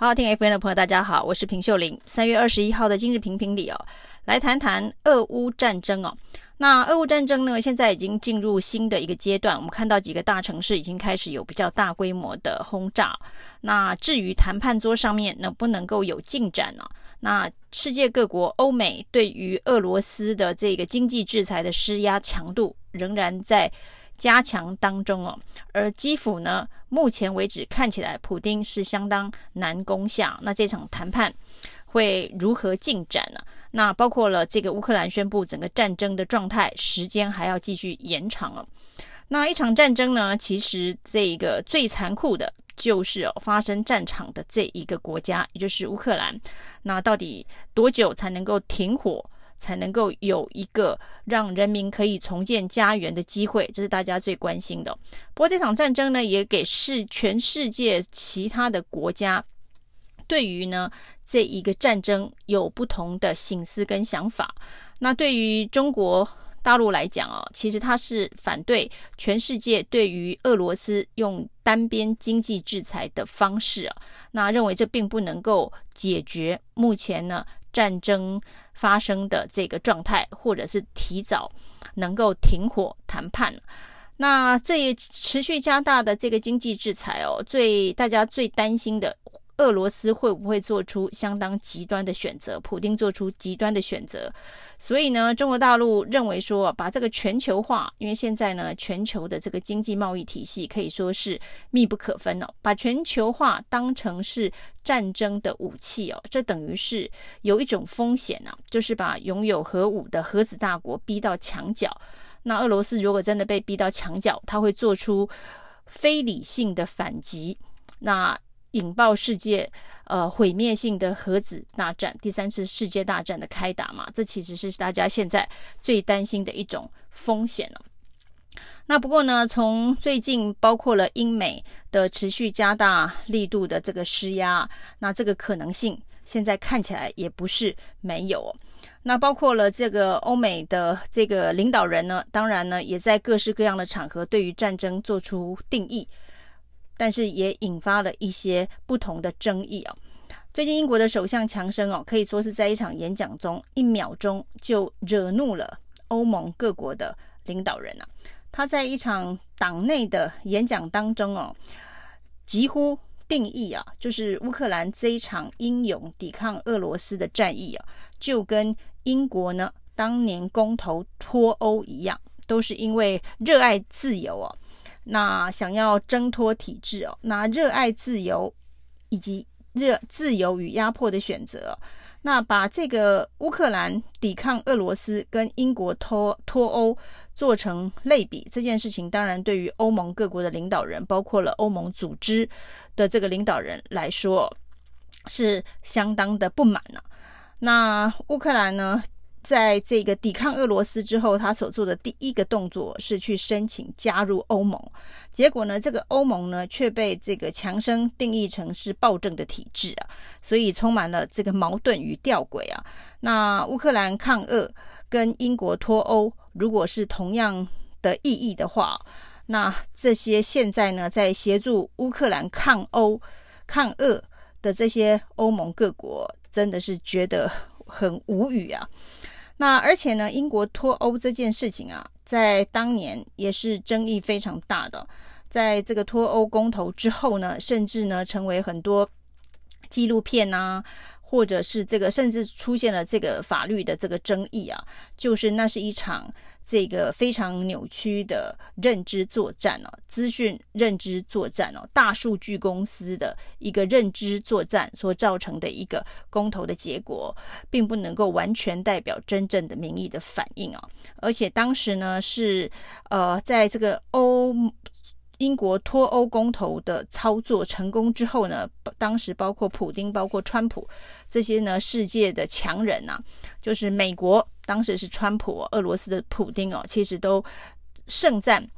好，听 FM 的朋友，大家好，我是平秀玲。三月二十一号的今日评评理哦，来谈谈俄乌战争哦。那俄乌战争呢，现在已经进入新的一个阶段，我们看到几个大城市已经开始有比较大规模的轰炸。那至于谈判桌上面能不能够有进展呢？那世界各国、欧美对于俄罗斯的这个经济制裁的施压强度仍然在加强当中哦，而基辅呢，目前为止看起来，普丁是相当难攻下。那这场谈判会如何进展呢？那包括了这个乌克兰宣布整个战争的状态，时间还要继续延长哦。那一场战争呢，其实这个最残酷的就是哦，发生战场的这一个国家，也就是乌克兰。那到底多久才能够停火？才能够有一个让人民可以重建家园的机会，这是大家最关心的。不过这场战争呢，也给世全世界其他的国家对于呢这一个战争有不同的省思跟想法。那对于中国大陆来讲啊，其实他是反对全世界对于俄罗斯用单边经济制裁的方式啊，那认为这并不能够解决目前呢。战争发生的这个状态，或者是提早能够停火谈判，那这也持续加大的这个经济制裁哦，最大家最担心的。俄罗斯会不会做出相当极端的选择？普丁做出极端的选择，所以呢，中国大陆认为说，把这个全球化，因为现在呢，全球的这个经济贸易体系可以说是密不可分哦，把全球化当成是战争的武器哦，这等于是有一种风险呢，就是把拥有核武的核子大国逼到墙角。那俄罗斯如果真的被逼到墙角，他会做出非理性的反击。那引爆世界呃毁灭性的核子大战，第三次世界大战的开打嘛，这其实是大家现在最担心的一种风险了。那不过呢，从最近包括了英美的持续加大力度的这个施压，那这个可能性现在看起来也不是没有。那包括了这个欧美的这个领导人呢，当然呢也在各式各样的场合对于战争做出定义。但是也引发了一些不同的争议哦。最近英国的首相强生哦，可以说是在一场演讲中，一秒钟就惹怒了欧盟各国的领导人啊。他在一场党内的演讲当中哦，几乎定义啊，就是乌克兰这一场英勇抵抗俄罗斯的战役啊，就跟英国呢当年公投脱欧一样，都是因为热爱自由哦。那想要挣脱体制哦，那热爱自由以及热自由与压迫的选择，那把这个乌克兰抵抗俄罗斯跟英国脱脱欧做成类比，这件事情当然对于欧盟各国的领导人，包括了欧盟组织的这个领导人来说，是相当的不满呢。那乌克兰呢？在这个抵抗俄罗斯之后，他所做的第一个动作是去申请加入欧盟。结果呢，这个欧盟呢却被这个强生定义成是暴政的体制啊，所以充满了这个矛盾与吊诡啊。那乌克兰抗俄跟英国脱欧，如果是同样的意义的话，那这些现在呢在协助乌克兰抗欧抗俄的这些欧盟各国，真的是觉得很无语啊。那而且呢，英国脱欧这件事情啊，在当年也是争议非常大的。在这个脱欧公投之后呢，甚至呢，成为很多纪录片啊。或者是这个，甚至出现了这个法律的这个争议啊，就是那是一场这个非常扭曲的认知作战哦，资讯认知作战哦，大数据公司的一个认知作战所造成的一个公投的结果，并不能够完全代表真正的民意的反应啊，而且当时呢是呃，在这个欧。英国脱欧公投的操作成功之后呢，当时包括普丁、包括川普这些呢世界的强人呐、啊，就是美国当时是川普，俄罗斯的普丁哦，其实都盛赞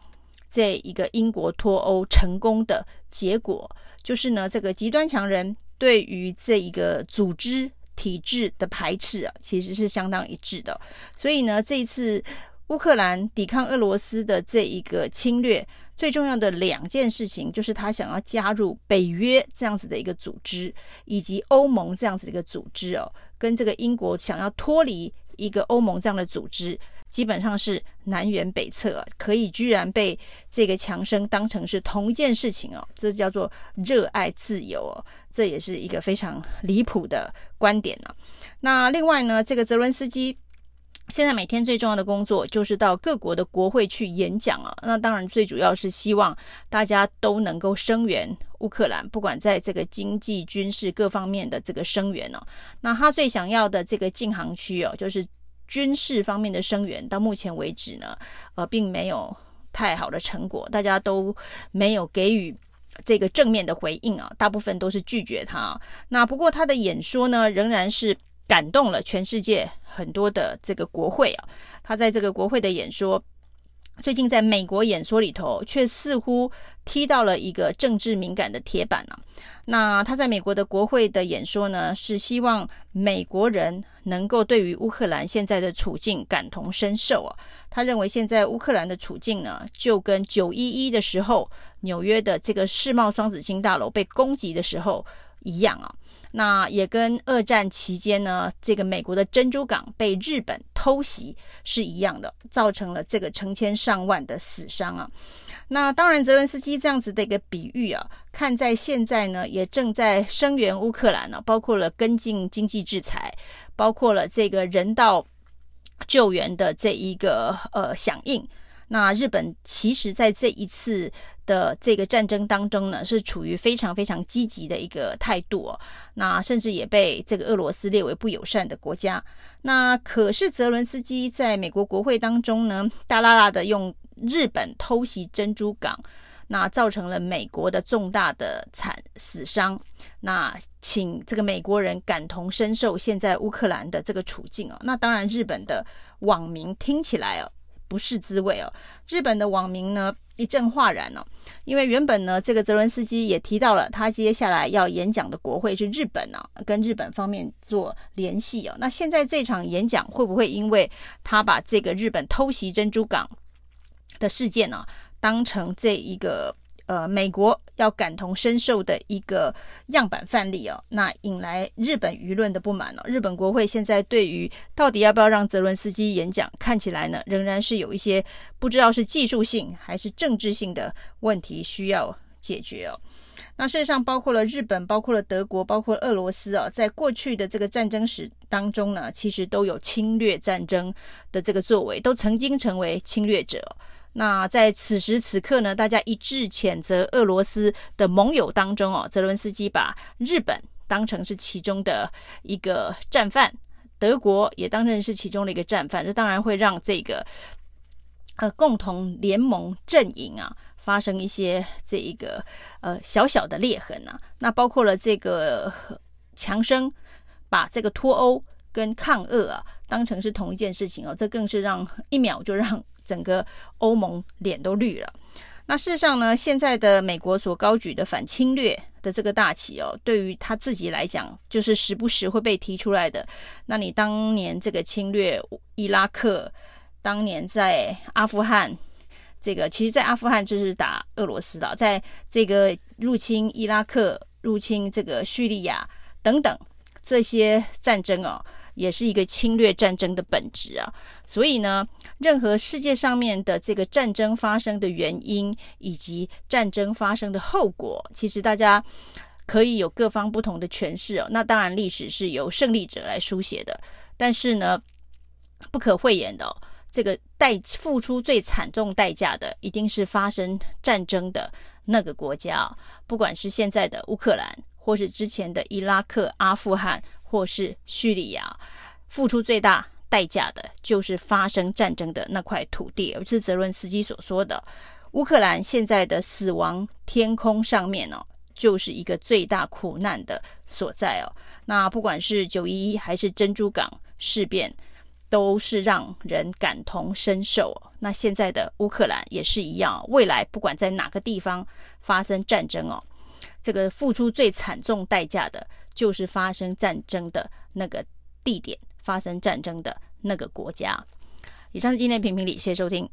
这一个英国脱欧成功的结果，就是呢这个极端强人对于这一个组织体制的排斥啊，其实是相当一致的，所以呢这一次。乌克兰抵抗俄罗斯的这一个侵略，最重要的两件事情就是他想要加入北约这样子的一个组织，以及欧盟这样子的一个组织哦，跟这个英国想要脱离一个欧盟这样的组织，基本上是南辕北辙啊，可以居然被这个强生当成是同一件事情哦，这叫做热爱自由哦，这也是一个非常离谱的观点呢。那另外呢，这个泽伦斯基。现在每天最重要的工作就是到各国的国会去演讲啊，那当然最主要是希望大家都能够声援乌克兰，不管在这个经济、军事各方面的这个声援哦。那他最想要的这个禁航区哦，就是军事方面的声援，到目前为止呢，呃，并没有太好的成果，大家都没有给予这个正面的回应啊，大部分都是拒绝他。那不过他的演说呢，仍然是。感动了全世界很多的这个国会啊，他在这个国会的演说，最近在美国演说里头，却似乎踢到了一个政治敏感的铁板啊。那他在美国的国会的演说呢，是希望美国人能够对于乌克兰现在的处境感同身受啊。他认为现在乌克兰的处境呢，就跟九一一的时候纽约的这个世贸双子星大楼被攻击的时候一样啊。那也跟二战期间呢，这个美国的珍珠港被日本偷袭是一样的，造成了这个成千上万的死伤啊。那当然，泽伦斯基这样子的一个比喻啊，看在现在呢，也正在声援乌克兰呢，包括了跟进经济制裁，包括了这个人道救援的这一个呃响应。那日本其实在这一次的这个战争当中呢，是处于非常非常积极的一个态度哦。那甚至也被这个俄罗斯列为不友善的国家。那可是泽伦斯基在美国国会当中呢，大啦啦的用日本偷袭珍珠港，那造成了美国的重大的惨死伤。那请这个美国人感同身受现在乌克兰的这个处境哦。那当然，日本的网民听起来哦。不是滋味哦。日本的网民呢一阵哗然哦，因为原本呢这个泽伦斯基也提到了他接下来要演讲的国会是日本呢、啊，跟日本方面做联系哦。那现在这场演讲会不会因为他把这个日本偷袭珍珠港的事件呢、当成这一个？呃，美国要感同身受的一个样板范例哦，那引来日本舆论的不满哦。日本国会现在对于到底要不要让泽伦斯基演讲，看起来呢，仍然是有一些不知道是技术性还是政治性的问题需要解决哦。那事实上，包括了日本，包括了德国，包括俄罗斯啊，在过去的这个战争史当中呢，其实都有侵略战争的这个作为，都曾经成为侵略者。那在此时此刻呢，大家一致谴责俄罗斯的盟友当中哦，泽伦斯基把日本当成是其中的一个战犯，德国也当成是其中的一个战犯，这当然会让这个呃共同联盟阵营啊发生一些这一个呃小小的裂痕啊。那包括了这个强生把这个脱欧跟抗俄啊当成是同一件事情哦，这更是让一秒就让。整个欧盟脸都绿了。那事实上呢，现在的美国所高举的反侵略的这个大旗哦，对于他自己来讲，就是时不时会被提出来的。那你当年这个侵略伊拉克，当年在阿富汗，这个其实，在阿富汗就是打俄罗斯的，在这个入侵伊拉克、入侵这个叙利亚等等这些战争哦。也是一个侵略战争的本质啊，所以呢，任何世界上面的这个战争发生的原因以及战争发生的后果，其实大家可以有各方不同的诠释哦。那当然，历史是由胜利者来书写的，但是呢，不可讳言的哦，这个代付出最惨重代价的，一定是发生战争的那个国家，不管是现在的乌克兰，或是之前的伊拉克、阿富汗。或是叙利亚，付出最大代价的就是发生战争的那块土地，而是泽伦斯基所说的，乌克兰现在的死亡天空上面哦，就是一个最大苦难的所在哦。那不管是九一一还是珍珠港事变，都是让人感同身受。那现在的乌克兰也是一样，未来不管在哪个地方发生战争哦，这个付出最惨重代价的。就是发生战争的那个地点，发生战争的那个国家。以上是今天的评评理，谢谢收听。